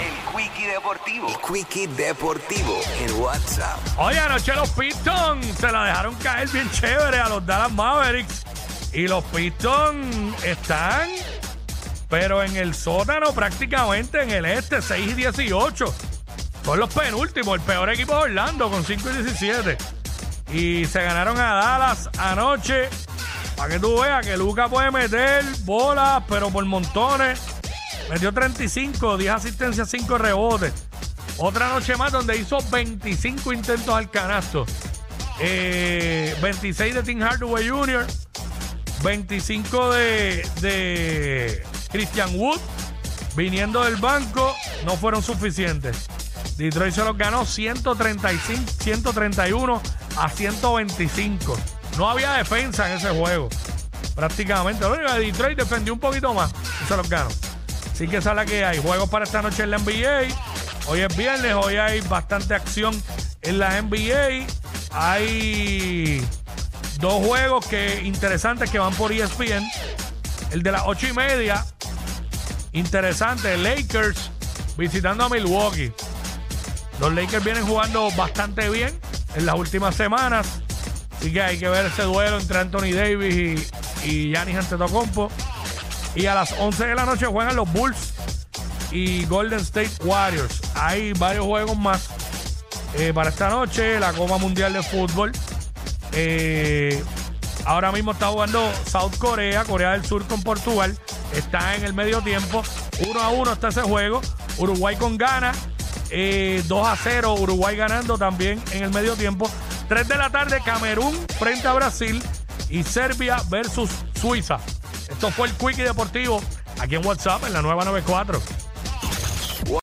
El Quickie Deportivo. El Quickie Deportivo en WhatsApp. Oye, anoche los Pistons se la dejaron caer bien chévere a los Dallas Mavericks. Y los Pistons están, pero en el sótano prácticamente en el este, 6 y 18. Son los penúltimos, el peor equipo de Orlando con 5 y 17. Y se ganaron a Dallas anoche. Para que tú veas que Luca puede meter bolas, pero por montones. Metió 35, 10 asistencias, 5 rebotes. Otra noche más donde hizo 25 intentos al canasto. Eh, 26 de Tim Hardaway Jr., 25 de, de Christian Wood, viniendo del banco, no fueron suficientes. Detroit se los ganó 135, 131 a 125. No había defensa en ese juego. Prácticamente. Lo único que Detroit defendió un poquito más y se los ganó. Así que esa es la que hay. Juegos para esta noche en la NBA. Hoy es viernes, hoy hay bastante acción en la NBA. Hay dos juegos que interesantes que van por ESPN. El de las ocho y media. Interesante. Lakers visitando a Milwaukee. Los Lakers vienen jugando bastante bien en las últimas semanas. Así que hay que ver ese duelo entre Anthony Davis y, y Giannis Antetokounmpo. Y a las 11 de la noche juegan los Bulls y Golden State Warriors. Hay varios juegos más eh, para esta noche. La Copa Mundial de Fútbol. Eh, ahora mismo está jugando South Corea, Corea del Sur con Portugal. Está en el medio tiempo. 1 a 1 está ese juego. Uruguay con Ghana. Eh, 2 a 0. Uruguay ganando también en el medio tiempo. 3 de la tarde, Camerún frente a Brasil. Y Serbia versus Suiza. Esto fue el Quickie Deportivo aquí en WhatsApp en la nueva 94.